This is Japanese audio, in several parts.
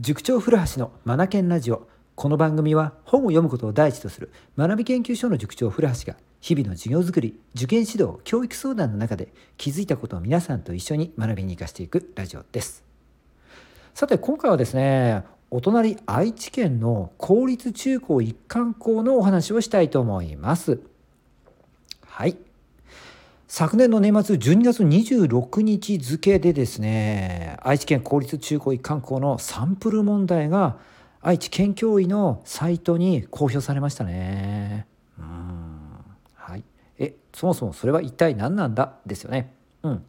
塾長古橋のマナケンラジオ。この番組は本を読むことを第一とする学び研究所の塾長古橋が日々の授業づくり受験指導教育相談の中で気づいたことを皆さんと一緒に学びに生かしていくラジオです。さて今回はですねお隣愛知県の公立中高一貫校のお話をしたいと思います。はい。昨年の年末12月26日付でですね愛知県公立中高一貫校のサンプル問題が愛知県教委のサイトに公表されましたね。うん。はい。えそもそもそれは一体何なんだ？ですよね。うん。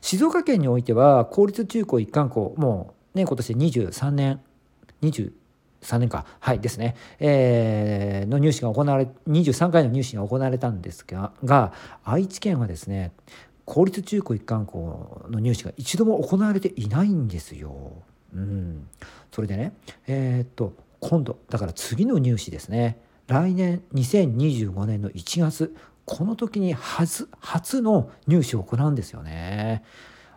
静岡県においては公立中高一貫校もうね今年23年20 3年かはいですね、えー、の入試が行われ23回の入試が行われたんですがが愛知県はですね公立中高一貫校の入試が一度も行われていないんですよ。うん、それでねえー、っと今度だから次の入試ですね来年2025年の1月この時に初初の入試を行うんですよね。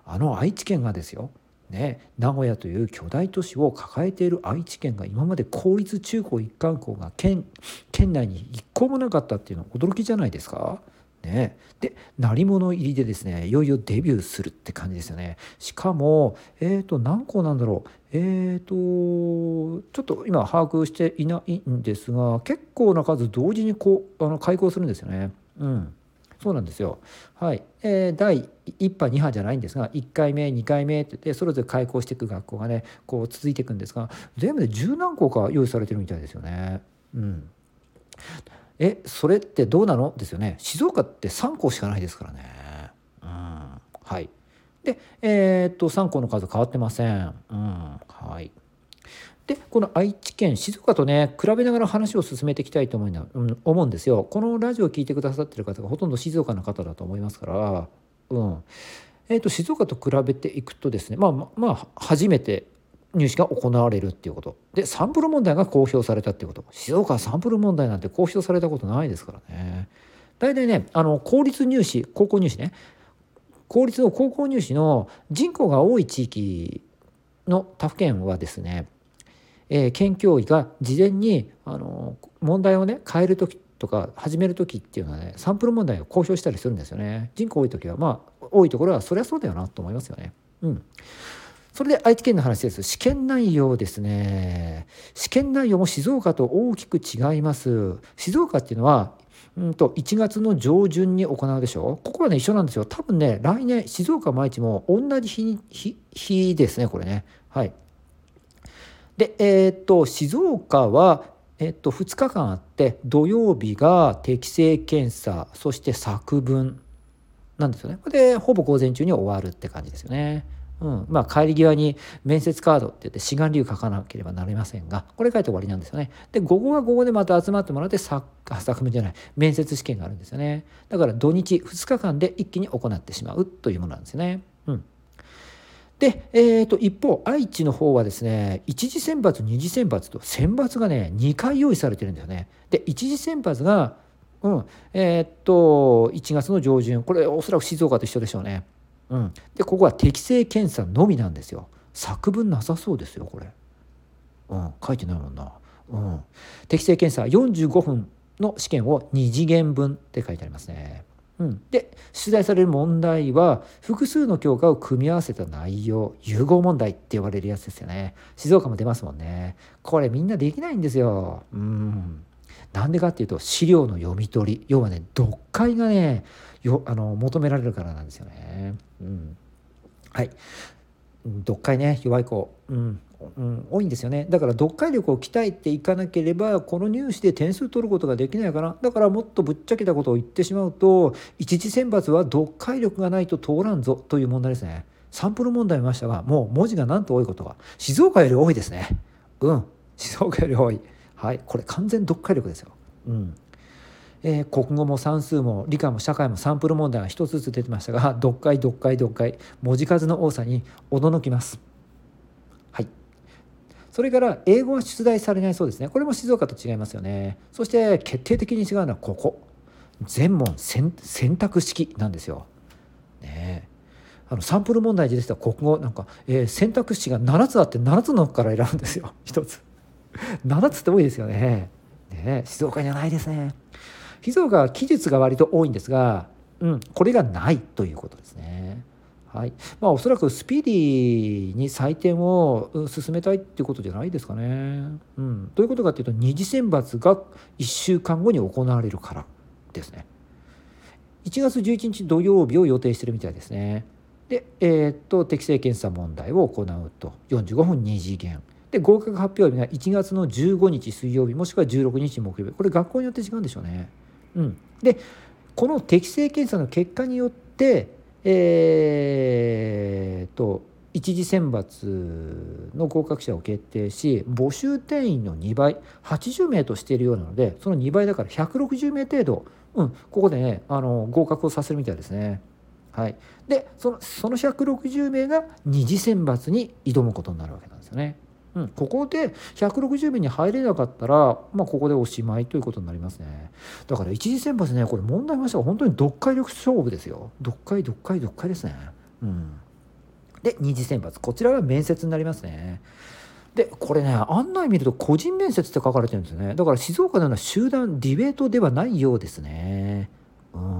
あの愛知県がですよね、名古屋という巨大都市を抱えている愛知県が今まで公立中高一貫校が県県内に一校もなかったっていうのは驚きじゃないですか。ね、で鳴り物入りでですねいよいよデビューするって感じですよね。しかもえっ、ー、と何校なんだろう。えっ、ー、とちょっと今把握していないんですが結構な数同時にこうあの開校するんですよね。うん。そうなんですよ。はい。えー、第1波2波じゃないんですが1回目2回目って言ってそれぞれ開校していく学校がねこう続いていくんですが全部で十何校か用意されてるみたいですよね。うん。えそれってどうなの？ですよね。静岡って3校しかないですからね。うん。はい。でえー、っと3校の数変わってません。うん。はい。でこの愛知県静岡とね比べながら話を進めていきたいと思う思うんですよ。このラジオを聴いてくださってる方がほとんど静岡の方だと思いますから、うん。えーと、静岡と比べていくとですねまあまあ初めて入試が行われるっていうこと。でサンプル問題が公表されたっていうこと。静岡はサンプル問題なんて公表されたことないですからね。大体ねあの公立入試高校入試ね。公立の高校入試の人口が多い地域の他府県はですねえ、県教委が事前にあの問題をね変える時とか始める時っていうのはねサンプル問題を公表したりするんですよね。人口多い時はまあ多いところはそりゃそうだよなと思いますよね。うん。それで愛知県の話です。試験内容ですね。試験内容も静岡と大きく違います。静岡っていうのはうんと1月の上旬に行うでしょ。ここはね一緒なんですよ。多分ね来年静岡毎日も同じ日日日ですねこれね。はい。で、えー、っと静岡は、えー、っと2日間あって土曜日が適正検査そして作文なんですよね。でほぼ午前中に終わるって感じですよね。うん、まあ帰り際に面接カードって言って志願理由書かなければなりませんがこれ書いて終わりなんですよね。で午後は午後でまた集まってもらって作作文じゃない面接試験があるんですよね。だから土日2日間で一気に行ってしまうというものなんですよね。うんで、えー、と一方愛知の方はですね一次選抜二次選抜と選抜がね2回用意されてるんですよね。で一次選抜が、うんえー、っと1月の上旬これおそらく静岡と一緒でしょうね。うん、でここは適正検査のみなんですよ。作文なさそうですよこれ。うん、書いてないもんな。うん、適正検査45分の試験を2次元分って書いてありますね。うん、で出題される問題は複数の教科を組み合わせた内容融合問題って呼ばれるやつですよね。静岡も出ますもんね。これみんなできないんですよ。うん。なんでかっていうと資料の読み取り要はね読解がねよあの求められるからなんですよね。うん。はい。読解ね弱い子うんうん、多いんですよね。だから読解力を鍛えていかなければこの入試で点数取ることができないかな。だからもっとぶっちゃけたことを言ってしまうと一次選抜は読解力がないと通らんぞという問題ですね。サンプル問題見ましたがもう文字がなんと多いことが静岡より多いですね。うん静岡より多い。はいこれ完全読解力ですよ。うん。えー、国語も算数も理科も社会もサンプル問題が一つずつ出てましたが 読解読解読解文字数の多さに驚きます。はい。それから英語は出題されないそうですね。これも静岡と違いますよね。そして決定的に違うのはここ。全問選択式なんですよ。ね。あのサンプル問題で出た国語なんか、えー、選択肢が7つあって7つの中から選ぶんですよ。1つ。7つって多いですよね。ね。静岡にはないですね。静岡は記述が割と多いんですが、うん、これがないということですねはいまあ、おそらくスピーディーに採点を進めたいっていうことじゃないですかね。うん、どういうことかっていうと二次選抜が1週間後に行われるからですね。1月11日土曜日を予定してるみたいですね。で、えー、っと適正検査問題を行うと45分2次元。で合格発表日が1月の15日水曜日もしくは16日木曜日これ学校によって違うんでしょうね。うん、でこの適正検査の結果によってえー、と一次選抜の合格者を決定し募集定員の2倍80名としているようなのでその2倍だから160名程度、うん、ここでねあの合格をさせるみたいですね。はい、でそのその160名が二次選抜に挑むことになるわけなんですよね。うん、ここで160名に入れなかったら、まあ、ここでおしまいということになりますね。だから一次選抜ねこれ問題ましたが本当に読解力勝負ですよ。読解読解読解ですね。うん。で二次選抜。こちらは面接になりますね。でこれね案内見ると個人面接って書かれてるんですよね。だから静岡のような集団ディベートではないようですね。うん。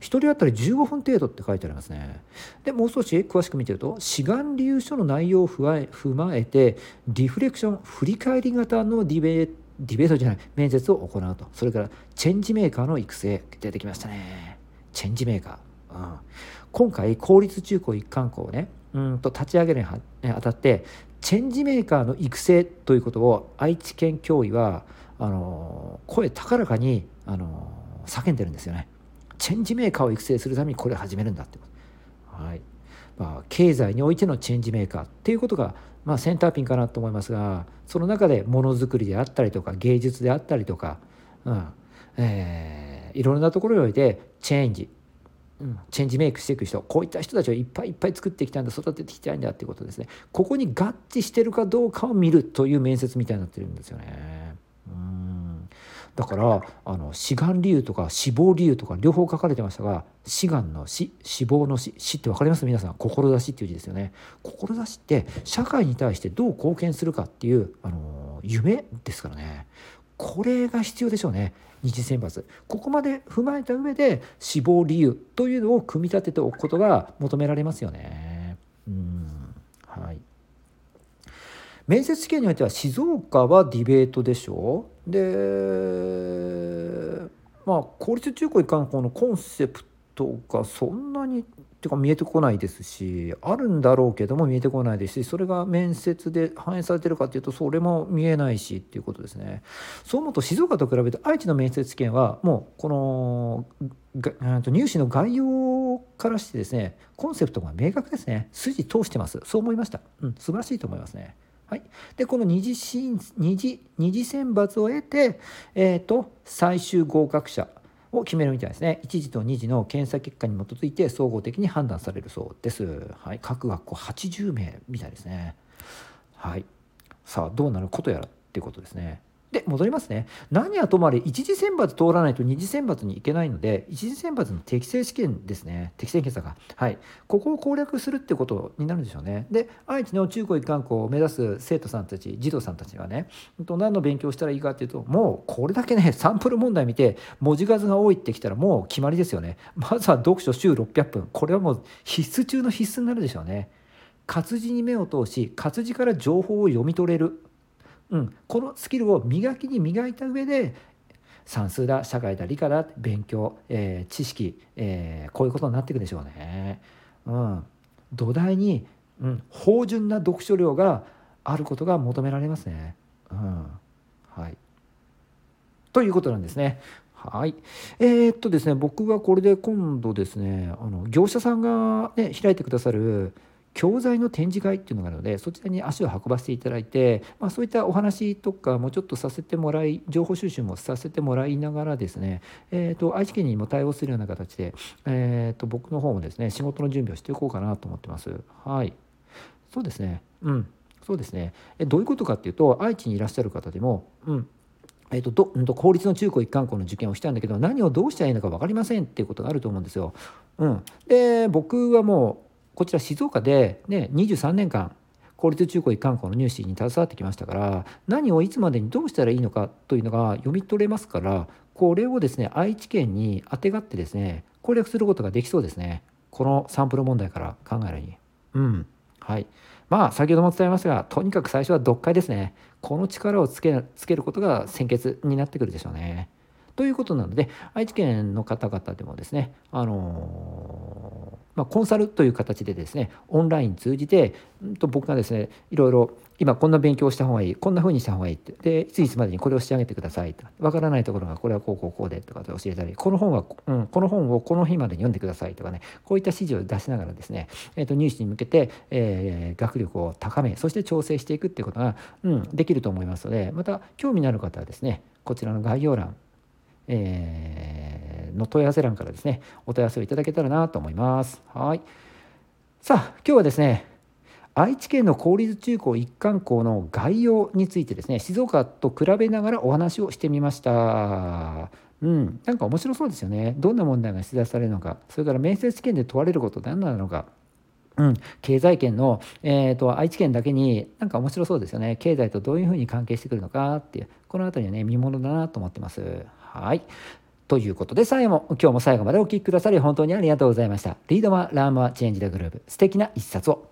1人当たり15分程度って書いてありますね。でもう少し詳しく見てると志願理由書の内容を踏まえてリフレクション振り返り型のディベートディベートじゃない面接を行うとそれからチェンジメーカーの育成出てきましたねチェンジメーカー、うん、今回公立中高一貫校をねうんと立ち上げるにあたってチェンジメーカーの育成ということを愛知県教委はあの声高らかにあの叫んでるんですよね。チェンジメーカーを育成するためにこれを始めるんだってこと。はい。まあ、経済においてのチェンジメーカーっていうことが、まあ、センターピンかなと思いますがその中でものづくりであったりとか芸術であったりとか、うん。えー、いろんなところにおいてチェンジ、うん、チェンジメイクしていく人。こういった人たちをいっぱいいっぱい作ってきたんだ育ててきたいんだっていうことですね。ここに合致してるかどうかを見るという面接みたいになってるんですよね。だからあの志願理由とか死亡理由とか両方書かれてましたが志願の死死亡の死死って分かります？皆さん。志っていう字ですよね。志って社会に対してどう貢献するかっていうあの夢ですからね。これが必要でしょうね。二次選抜。ここまで踏まえた上で死亡理由というのを組み立てておくことが求められますよね。面接試験においては静岡はディベートでしょう。でまあ公立中高一貫校のコンセプトがそんなにっていうか見えてこないですしあるんだろうけども見えてこないですしそれが面接で反映されてるかっていうとそれも見えないしっていうことですね。そう思うと静岡と比べて愛知の面接試験はもうこの入試の概要からしてですねコンセプトが明確ですね。筋通してます。そう思いました。うん素晴らしいと思いますね。はい、でこの二次二次二次選抜を得て、えーと、最終合格者を決めるみたいですね。1次と2次の検査結果に基づいて総合的に判断されるそうです、はい、各学校80名みたいですね。はい。さあどうなることやらっていうことですね。で戻りますね。何はともあれ一次選抜通らないと二次選抜に行けないので一次選抜の適正試験ですね。適正検査が。はい。ここを攻略するってことになるんでしょうね。で愛知の中高一貫校を目指す生徒さんたち児童さんたちはね何の勉強したらいいかっていうともうこれだけねサンプル問題見て文字数が多いってきたらもう決まりですよね。まずは読書週600分。これはもう必須中の必須になるでしょうね。活字に目を通し活字から情報を読み取れる。うん、このスキルを磨きに磨いた上で算数だ社会だ理科だ勉強、えー、知識、えー、こういうことになっていくでしょうね。うん、土台に、うん、芳醇な読書量があることが求められますね。うんはい、ということなんですね。はい。えー、っとですね、僕はこれで今度ですね、あの業者さんが、ね、開いてくださる教材の展示会っていうのがあるのでそちらに足を運ばせていただいて、まあ、そういったお話とかもちょっとさせてもらい情報収集もさせてもらいながらですね、えーと、愛知県にも対応するような形で、えーと、僕の方もですね仕事の準備をしていこうかなと思ってます。はい。そうですね。うん。そうですね。えどういうことかっていうと愛知にいらっしゃる方でも、うん。えーとどど公立の中高一貫校の受験をしたんだけど何をどうしたらいいのか分かりませんっていうことがあると思うんですよ。うん、で僕はもうこちら静岡で、ね、23年間公立中高一貫校の入試に携わってきましたから何をいつまでにどうしたらいいのかというのが読み取れますからこれをですね愛知県にあてがってですね攻略することができそうですね。このサンプル問題から考えるに。うん。はい。まあ先ほども伝えましたがとにかく最初は読解ですね。この力をつけつけることが先決になってくるでしょうね。ということなので愛知県の方々でもですねあのー、まあ、コンサルという形でですねオンライン通じて、ん、と僕がですねいろいろ今こんな勉強した方がいいこんな風にした方がいいってでいついつまでにこれを仕上げてくださいとわからないところがこれはこうこうこうでとかで教えたりこの本は、うん、この本をこの日までに読んでくださいとかねこういった指示を出しながらですね、えー、と入試に向けて、えー、学力を高めそして調整していくっていうことが、うん、できると思いますのでまた興味のある方はですねこちらの概要欄えー、の問い合わせ欄からですねお問い合わせをいただけたらなと思います。はいさあ今日はですね愛知県の公立中高一貫校の概要についてですね静岡と比べながらお話をしてみました。うん、なんか面白そうですよね。どんな問題が出題されるのか、それから面接試験で問われること何なのか、うん、経済圏の、えーと、愛知県だけになんか面白そうですよね。経済とどういうふうに関係してくるのかっていう、この辺りはね、見ものだなと思ってます。はい。ということで、最後も、今日も最後までお聴きくださり、本当にありがとうございました。 Read more, learn more, change the globe、素敵な一冊を。